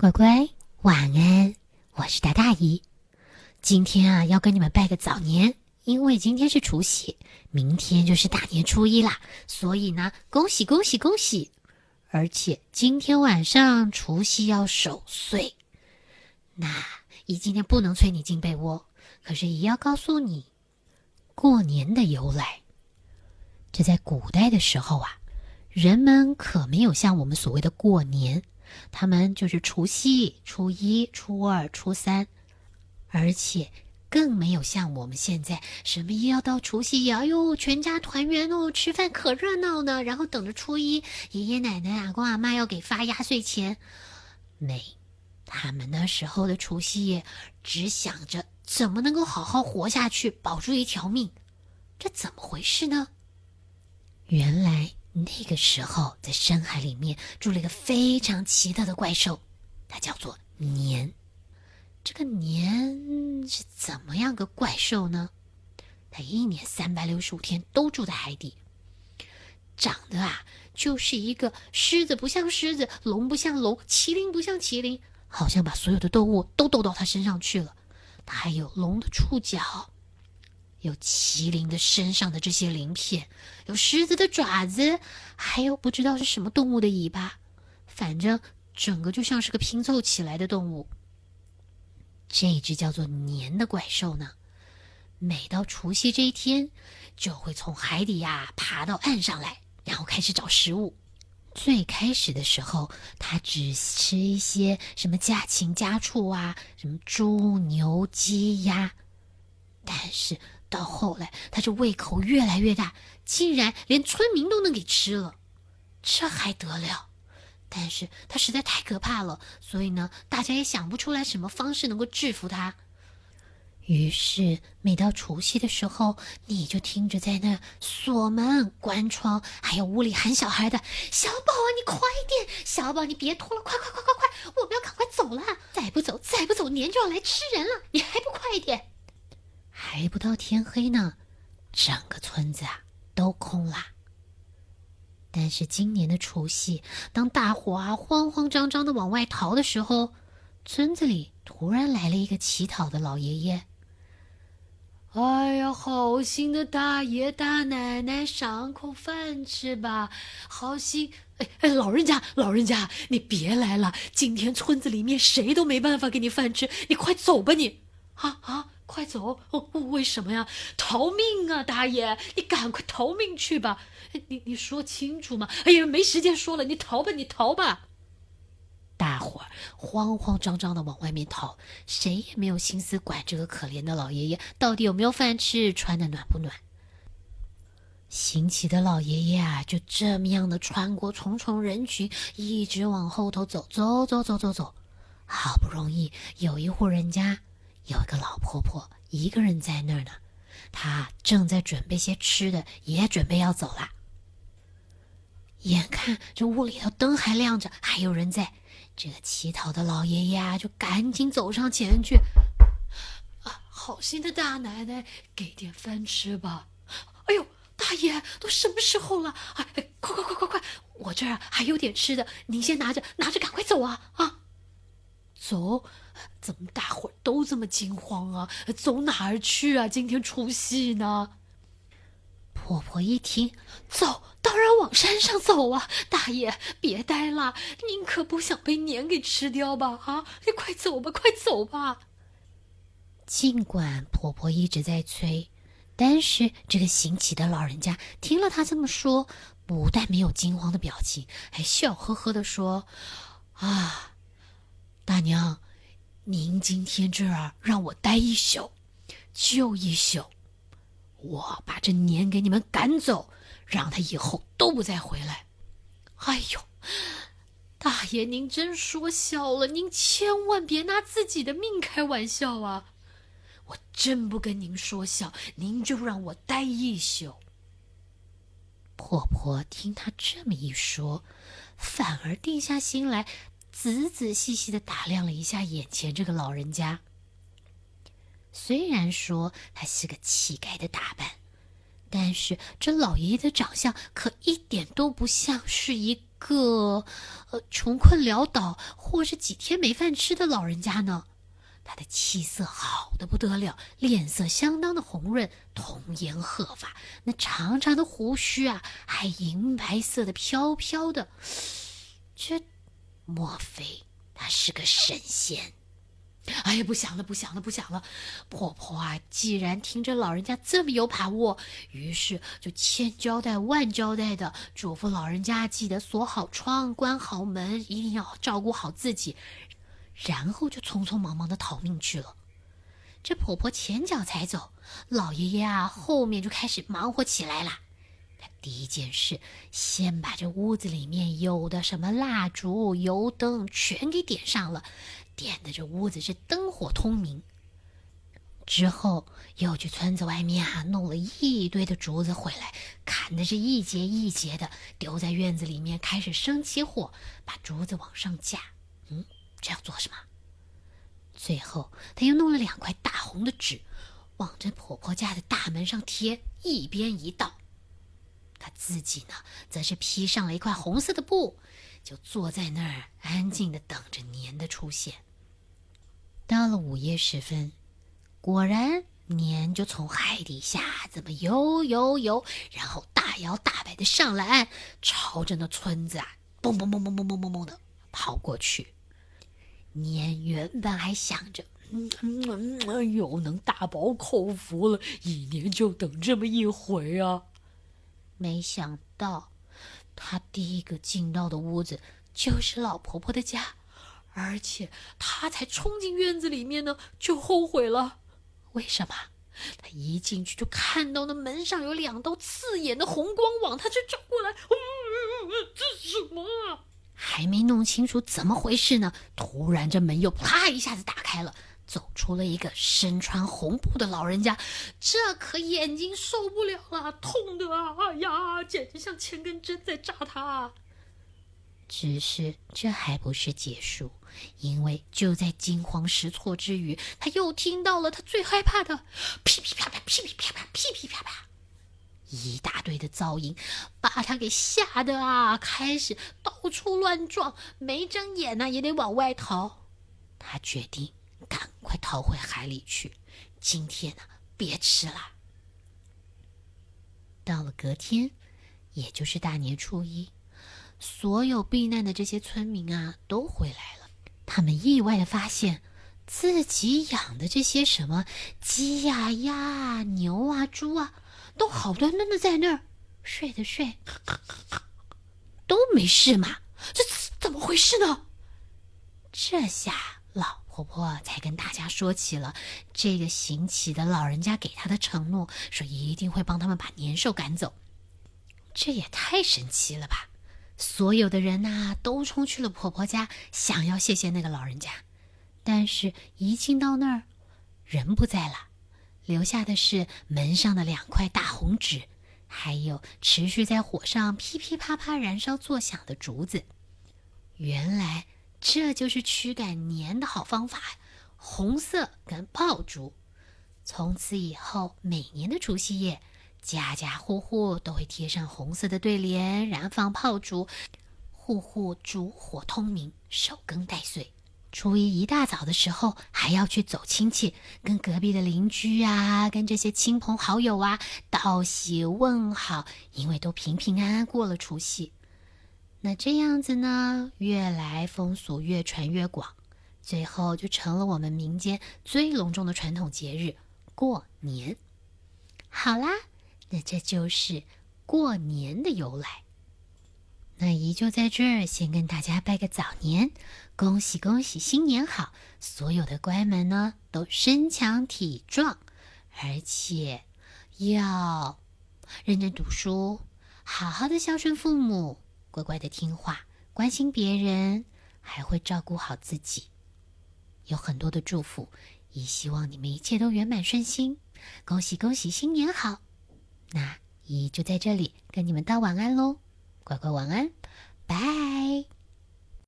乖乖，晚安！我是大大姨。今天啊，要跟你们拜个早年，因为今天是除夕，明天就是大年初一啦。所以呢，恭喜恭喜恭喜！而且今天晚上除夕要守岁，那姨今天不能催你进被窝，可是姨要告诉你过年的由来。这在古代的时候啊，人们可没有像我们所谓的过年。他们就是除夕、初一、初二、初三，而且更没有像我们现在什么要到除夕呀，哎呦，全家团圆哦，吃饭可热闹呢。然后等着初一，爷爷奶奶、阿公阿妈要给发压岁钱。没，他们那时候的除夕夜，只想着怎么能够好好活下去，保住一条命。这怎么回事呢？原来。那个时候，在深海里面住了一个非常奇特的怪兽，它叫做年。这个年是怎么样个怪兽呢？它一年三百六十五天都住在海底，长得啊就是一个狮子不像狮子，龙不像龙，麒麟不像麒麟，好像把所有的动物都斗到它身上去了。它还有龙的触角。有麒麟的身上的这些鳞片，有狮子的爪子，还有不知道是什么动物的尾巴，反正整个就像是个拼凑起来的动物。这只叫做年的怪兽呢，每到除夕这一天，就会从海底呀爬到岸上来，然后开始找食物。最开始的时候，它只吃一些什么家禽家畜啊，什么猪牛鸡鸭，但是。到后来，他这胃口越来越大，竟然连村民都能给吃了，这还得了？但是他实在太可怕了，所以呢，大家也想不出来什么方式能够制服他。于是，每到除夕的时候，你就听着在那锁门、关窗，还有屋里喊小孩的：“小宝啊，你快点！小宝，你别拖了，快快快快快，我们要赶快走了！再不走，再不走，年就要来吃人了！你还不快点？”还不到天黑呢，整个村子啊都空啦。但是今年的除夕，当大伙啊慌慌张张的往外逃的时候，村子里突然来了一个乞讨的老爷爷。哎呀，好心的大爷大奶奶，赏口饭吃吧！好心，哎哎，老人家老人家，你别来了，今天村子里面谁都没办法给你饭吃，你快走吧你！啊啊！快走！为什么呀？逃命啊，大爷！你赶快逃命去吧！你你说清楚嘛！哎呀，没时间说了，你逃吧，你逃吧！大伙儿慌慌张张的往外面逃，谁也没有心思管这个可怜的老爷爷到底有没有饭吃，穿的暖不暖。行乞的老爷爷啊，就这么样的穿过重重人群，一直往后头走，走走走走走，好不容易有一户人家。有一个老婆婆一个人在那儿呢，她正在准备些吃的，也准备要走了。眼看这屋里头灯还亮着，还有人在，这个乞讨的老爷爷啊，就赶紧走上前去。啊，好心的大奶奶，给点饭吃吧！哎呦，大爷，都什么时候了？哎，快快快快快，我这儿还有点吃的，您先拿着，拿着赶快走啊啊！走。怎么大伙儿都这么惊慌啊？走哪儿去啊？今天除夕呢？婆婆一听，走，当然往山上走啊！大爷，别呆了，您可不想被年给吃掉吧？啊，你快走吧，快走吧！尽管婆婆一直在催，但是这个行乞的老人家听了她这么说，不但没有惊慌的表情，还笑呵呵的说：“啊，娘。”您今天这儿让我待一宿，就一宿，我把这年给你们赶走，让他以后都不再回来。哎呦，大爷您真说笑了，您千万别拿自己的命开玩笑啊！我真不跟您说笑，您就让我待一宿。婆婆听他这么一说，反而定下心来。仔仔细细的打量了一下眼前这个老人家。虽然说他是个乞丐的打扮，但是这老爷爷的长相可一点都不像是一个呃穷困潦倒或是几天没饭吃的老人家呢。他的气色好的不得了，脸色相当的红润，童颜鹤发，那长长的胡须啊，还银白色的飘飘的。这，莫非他是个神仙？哎呀，不想了，不想了，不想了！婆婆啊，既然听着老人家这么有把握，于是就千交代万交代的嘱咐老人家记得锁好窗、关好门，一定要照顾好自己。然后就匆匆忙忙的逃命去了。这婆婆前脚才走，老爷爷啊后面就开始忙活起来了。他第一件事，先把这屋子里面有的什么蜡烛、油灯全给点上了，点的这屋子是灯火通明。之后又去村子外面啊弄了一堆的竹子回来，砍的是一节一节的，丢在院子里面，开始生起火，把竹子往上架。嗯。这要做什么？最后，他又弄了两块大红的纸，往这婆婆家的大门上贴，一边一道。他自己呢，则是披上了一块红色的布，就坐在那儿，安静的等着年的出现。到了午夜时分，果然年就从海底下这么游游游，然后大摇大摆的上了岸，朝着那村子啊，嘣嘣嘣嘣嘣嘣嘣嘣的跑过去。年原本还想着，嗯，哎呦，能大饱口福了，一年就等这么一回啊！没想到，他第一个进到的屋子就是老婆婆的家，而且他才冲进院子里面呢，就后悔了。为什么？他一进去就看到那门上有两道刺眼的红光往他这照过来，这是什么啊？还没弄清楚怎么回事呢，突然这门又啪一下子打开了，走出了一个身穿红布的老人家。这可眼睛受不了了，痛的啊！哎呀，简直像千根针在扎他。只是这还不是结束，因为就在惊慌失措之余，他又听到了他最害怕的噼噼啪啪、噼噼啪啪、噼噼啪啪。一大堆的噪音，把他给吓得啊，开始到处乱撞，没睁眼呢也得往外逃。他决定赶快逃回海里去，今天呢别吃了。到了隔天，也就是大年初一，所有避难的这些村民啊都回来了。他们意外的发现自己养的这些什么鸡呀、鸭啊、牛啊、猪啊。都好端端的在那儿睡的睡，都没事嘛？这怎么回事呢？这下老婆婆才跟大家说起了这个行乞的老人家给她的承诺，说一定会帮他们把年兽赶走。这也太神奇了吧！所有的人呐都冲去了婆婆家，想要谢谢那个老人家，但是一进到那儿，人不在了。留下的是门上的两块大红纸，还有持续在火上噼噼啪啪燃烧作响的竹子。原来这就是驱赶年的好方法——红色跟爆竹。从此以后，每年的除夕夜，家家户户都会贴上红色的对联，燃放炮竹，户户烛火通明，守更待岁。初一一大早的时候，还要去走亲戚，跟隔壁的邻居啊，跟这些亲朋好友啊道喜问好，因为都平平安安过了除夕。那这样子呢，越来风俗越传越广，最后就成了我们民间最隆重的传统节日——过年。好啦，那这就是过年的由来。那姨就在这儿先跟大家拜个早年，恭喜恭喜，新年好！所有的乖们呢都身强体壮，而且要认真读书，好好的孝顺父母，乖乖的听话，关心别人，还会照顾好自己。有很多的祝福，也希望你们一切都圆满顺心。恭喜恭喜，新年好！那姨就在这里跟你们道晚安喽。乖乖晚安，拜。